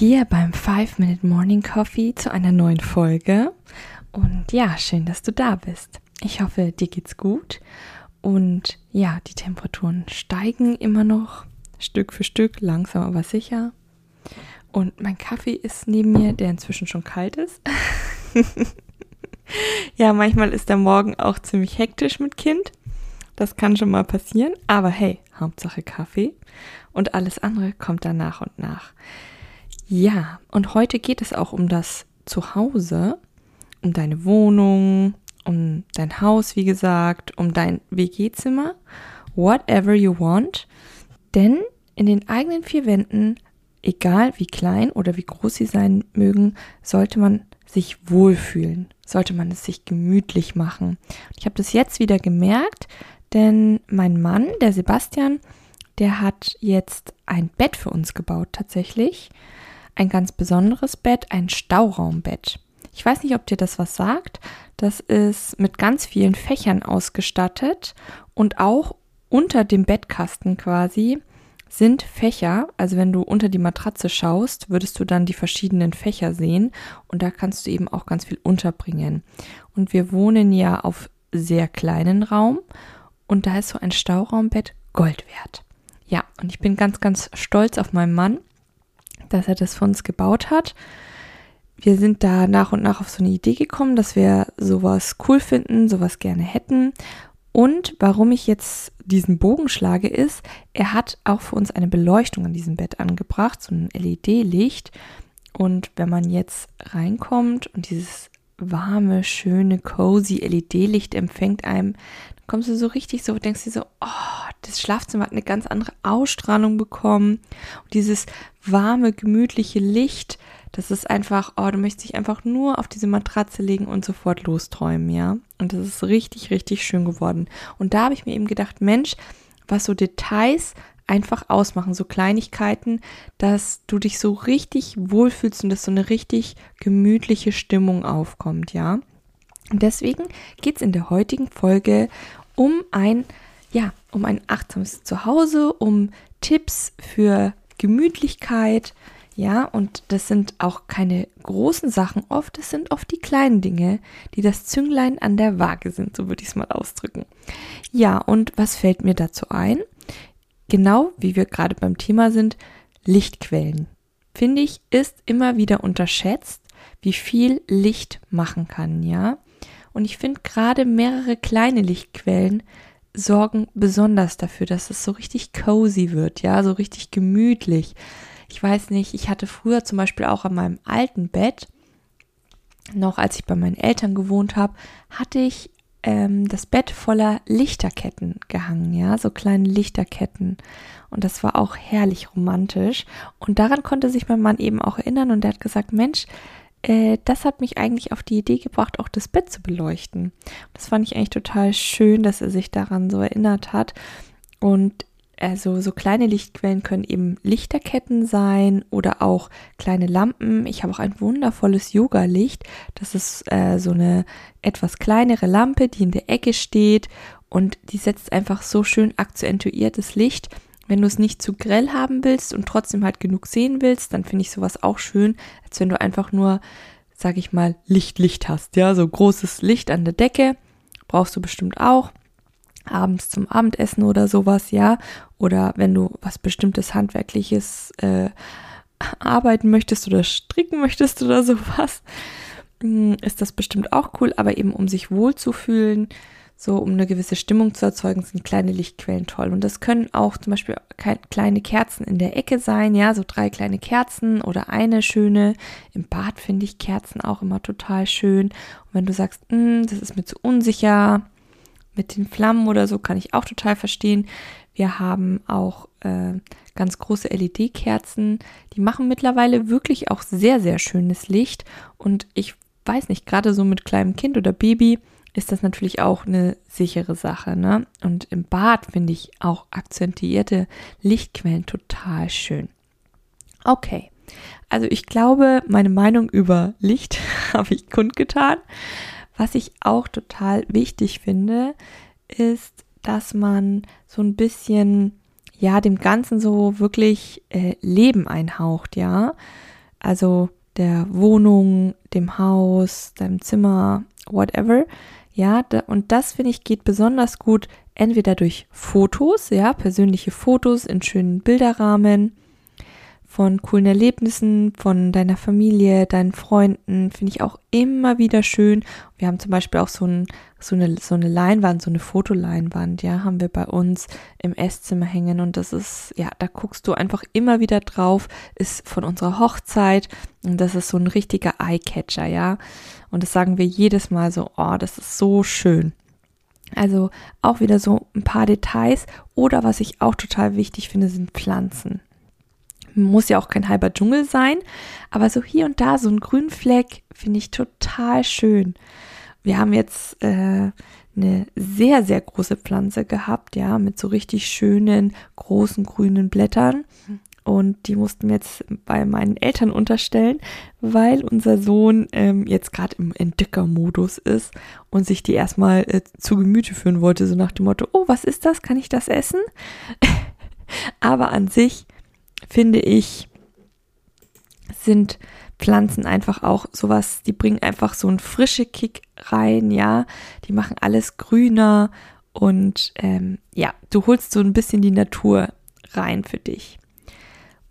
Hier beim 5-Minute Morning Coffee zu einer neuen Folge. Und ja, schön, dass du da bist. Ich hoffe, dir geht's gut. Und ja, die Temperaturen steigen immer noch Stück für Stück, langsam aber sicher. Und mein Kaffee ist neben mir, der inzwischen schon kalt ist. ja, manchmal ist der Morgen auch ziemlich hektisch mit Kind. Das kann schon mal passieren. Aber hey, Hauptsache Kaffee. Und alles andere kommt dann nach und nach. Ja, und heute geht es auch um das Zuhause, um deine Wohnung, um dein Haus, wie gesagt, um dein WG-Zimmer, whatever you want. Denn in den eigenen vier Wänden, egal wie klein oder wie groß sie sein mögen, sollte man sich wohlfühlen, sollte man es sich gemütlich machen. Ich habe das jetzt wieder gemerkt, denn mein Mann, der Sebastian, der hat jetzt ein Bett für uns gebaut tatsächlich. Ein ganz besonderes Bett, ein Stauraumbett. Ich weiß nicht, ob dir das was sagt. Das ist mit ganz vielen Fächern ausgestattet und auch unter dem Bettkasten quasi sind Fächer. Also wenn du unter die Matratze schaust, würdest du dann die verschiedenen Fächer sehen und da kannst du eben auch ganz viel unterbringen. Und wir wohnen ja auf sehr kleinen Raum und da ist so ein Stauraumbett Gold wert. Ja, und ich bin ganz, ganz stolz auf meinen Mann, dass er das für uns gebaut hat wir sind da nach und nach auf so eine Idee gekommen, dass wir sowas cool finden, sowas gerne hätten. Und warum ich jetzt diesen Bogen schlage, ist, er hat auch für uns eine Beleuchtung an diesem Bett angebracht, so ein LED-Licht. Und wenn man jetzt reinkommt und dieses warme, schöne, cozy LED-Licht empfängt einem, kommst du so richtig so, denkst du so, oh, das Schlafzimmer hat eine ganz andere Ausstrahlung bekommen. Und dieses warme, gemütliche Licht, das ist einfach, oh, du möchtest dich einfach nur auf diese Matratze legen und sofort losträumen, ja. Und das ist richtig, richtig schön geworden. Und da habe ich mir eben gedacht, Mensch, was so Details einfach ausmachen, so Kleinigkeiten, dass du dich so richtig wohlfühlst und dass so eine richtig gemütliche Stimmung aufkommt, ja. Und deswegen geht es in der heutigen Folge um ein, ja, um ein achtsames Zuhause, um Tipps für Gemütlichkeit, ja, und das sind auch keine großen Sachen oft, es sind oft die kleinen Dinge, die das Zünglein an der Waage sind, so würde ich es mal ausdrücken. Ja, und was fällt mir dazu ein? Genau wie wir gerade beim Thema sind, Lichtquellen. Finde ich, ist immer wieder unterschätzt, wie viel Licht machen kann, ja. Und ich finde gerade mehrere kleine Lichtquellen sorgen besonders dafür, dass es so richtig cozy wird, ja, so richtig gemütlich. Ich weiß nicht, ich hatte früher zum Beispiel auch an meinem alten Bett, noch als ich bei meinen Eltern gewohnt habe, hatte ich ähm, das Bett voller Lichterketten gehangen, ja, so kleine Lichterketten. Und das war auch herrlich romantisch. Und daran konnte sich mein Mann eben auch erinnern und er hat gesagt, Mensch, äh, das hat mich eigentlich auf die Idee gebracht, auch das Bett zu beleuchten. Das fand ich eigentlich total schön, dass er sich daran so erinnert hat. Und also so kleine Lichtquellen können eben Lichterketten sein oder auch kleine Lampen. Ich habe auch ein wundervolles Yoga-Licht. Das ist äh, so eine etwas kleinere Lampe, die in der Ecke steht und die setzt einfach so schön akzentuiertes Licht. Wenn du es nicht zu grell haben willst und trotzdem halt genug sehen willst, dann finde ich sowas auch schön, als wenn du einfach nur, sag ich mal, Licht, Licht hast. Ja, so großes Licht an der Decke brauchst du bestimmt auch abends zum Abendessen oder sowas, ja. Oder wenn du was bestimmtes Handwerkliches äh, arbeiten möchtest oder stricken möchtest oder sowas, mm, ist das bestimmt auch cool. Aber eben um sich wohl zu fühlen, so um eine gewisse Stimmung zu erzeugen, sind kleine Lichtquellen toll. Und das können auch zum Beispiel kleine Kerzen in der Ecke sein, ja, so drei kleine Kerzen oder eine schöne. Im Bad finde ich Kerzen auch immer total schön. Und wenn du sagst, mm, das ist mir zu unsicher, mit den Flammen oder so kann ich auch total verstehen. Wir haben auch äh, ganz große LED-Kerzen. Die machen mittlerweile wirklich auch sehr, sehr schönes Licht. Und ich weiß nicht, gerade so mit kleinem Kind oder Baby ist das natürlich auch eine sichere Sache. Ne? Und im Bad finde ich auch akzentuierte Lichtquellen total schön. Okay, also ich glaube, meine Meinung über Licht habe ich kundgetan. Was ich auch total wichtig finde, ist, dass man so ein bisschen, ja, dem Ganzen so wirklich äh, Leben einhaucht, ja. Also der Wohnung, dem Haus, deinem Zimmer, whatever. Ja, und das finde ich geht besonders gut entweder durch Fotos, ja, persönliche Fotos in schönen Bilderrahmen von coolen Erlebnissen, von deiner Familie, deinen Freunden, finde ich auch immer wieder schön. Wir haben zum Beispiel auch so, ein, so, eine, so eine Leinwand, so eine Fotoleinwand, ja, haben wir bei uns im Esszimmer hängen und das ist, ja, da guckst du einfach immer wieder drauf, ist von unserer Hochzeit und das ist so ein richtiger Eyecatcher, ja. Und das sagen wir jedes Mal so, oh, das ist so schön. Also auch wieder so ein paar Details oder was ich auch total wichtig finde, sind Pflanzen muss ja auch kein halber Dschungel sein, aber so hier und da so ein Grünfleck finde ich total schön. Wir haben jetzt äh, eine sehr, sehr große Pflanze gehabt, ja, mit so richtig schönen, großen grünen Blättern. Und die mussten wir jetzt bei meinen Eltern unterstellen, weil unser Sohn ähm, jetzt gerade im Entdeckermodus ist und sich die erstmal äh, zu Gemüte führen wollte, so nach dem Motto, oh, was ist das? Kann ich das essen? Aber an sich finde ich, sind Pflanzen einfach auch sowas, die bringen einfach so einen frische Kick rein, ja, die machen alles grüner und ähm, ja, du holst so ein bisschen die Natur rein für dich.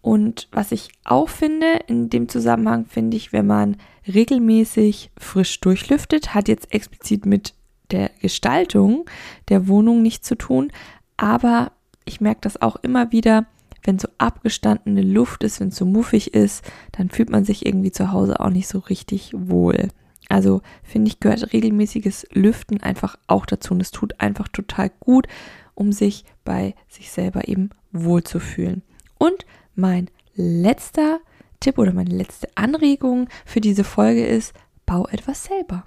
Und was ich auch finde, in dem Zusammenhang finde ich, wenn man regelmäßig frisch durchlüftet, hat jetzt explizit mit der Gestaltung der Wohnung nichts zu tun, aber ich merke das auch immer wieder, wenn so abgestandene Luft ist, wenn es so muffig ist, dann fühlt man sich irgendwie zu Hause auch nicht so richtig wohl. Also finde ich, gehört regelmäßiges Lüften einfach auch dazu. Und es tut einfach total gut, um sich bei sich selber eben wohlzufühlen. Und mein letzter Tipp oder meine letzte Anregung für diese Folge ist, bau etwas selber.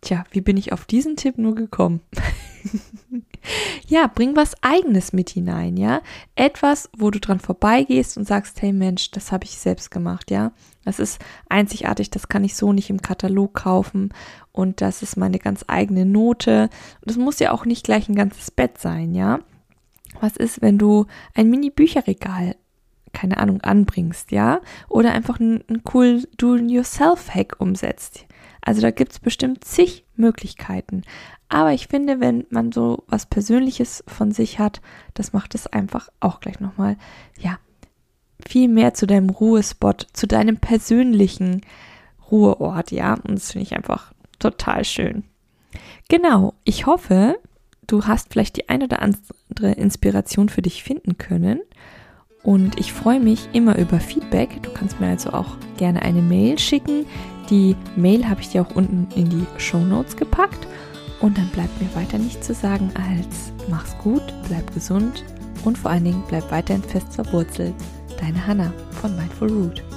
Tja, wie bin ich auf diesen Tipp nur gekommen? ja, bring was eigenes mit hinein, ja? Etwas, wo du dran vorbeigehst und sagst, hey Mensch, das habe ich selbst gemacht, ja? Das ist einzigartig, das kann ich so nicht im Katalog kaufen und das ist meine ganz eigene Note. Und es muss ja auch nicht gleich ein ganzes Bett sein, ja? Was ist, wenn du ein Mini-Bücherregal keine Ahnung, anbringst, ja? Oder einfach einen, einen cool Do-Yourself-Hack umsetzt. Also da gibt es bestimmt zig Möglichkeiten. Aber ich finde, wenn man so was Persönliches von sich hat, das macht es einfach auch gleich nochmal, ja, viel mehr zu deinem Ruhespot, zu deinem persönlichen Ruheort, ja. Und das finde ich einfach total schön. Genau, ich hoffe, du hast vielleicht die ein oder andere Inspiration für dich finden können. Und ich freue mich immer über Feedback. Du kannst mir also auch gerne eine Mail schicken. Die Mail habe ich dir auch unten in die Show Notes gepackt. Und dann bleibt mir weiter nichts zu sagen als mach's gut, bleib gesund und vor allen Dingen bleib weiterhin fest verwurzelt. Deine Hanna von Mindful Root.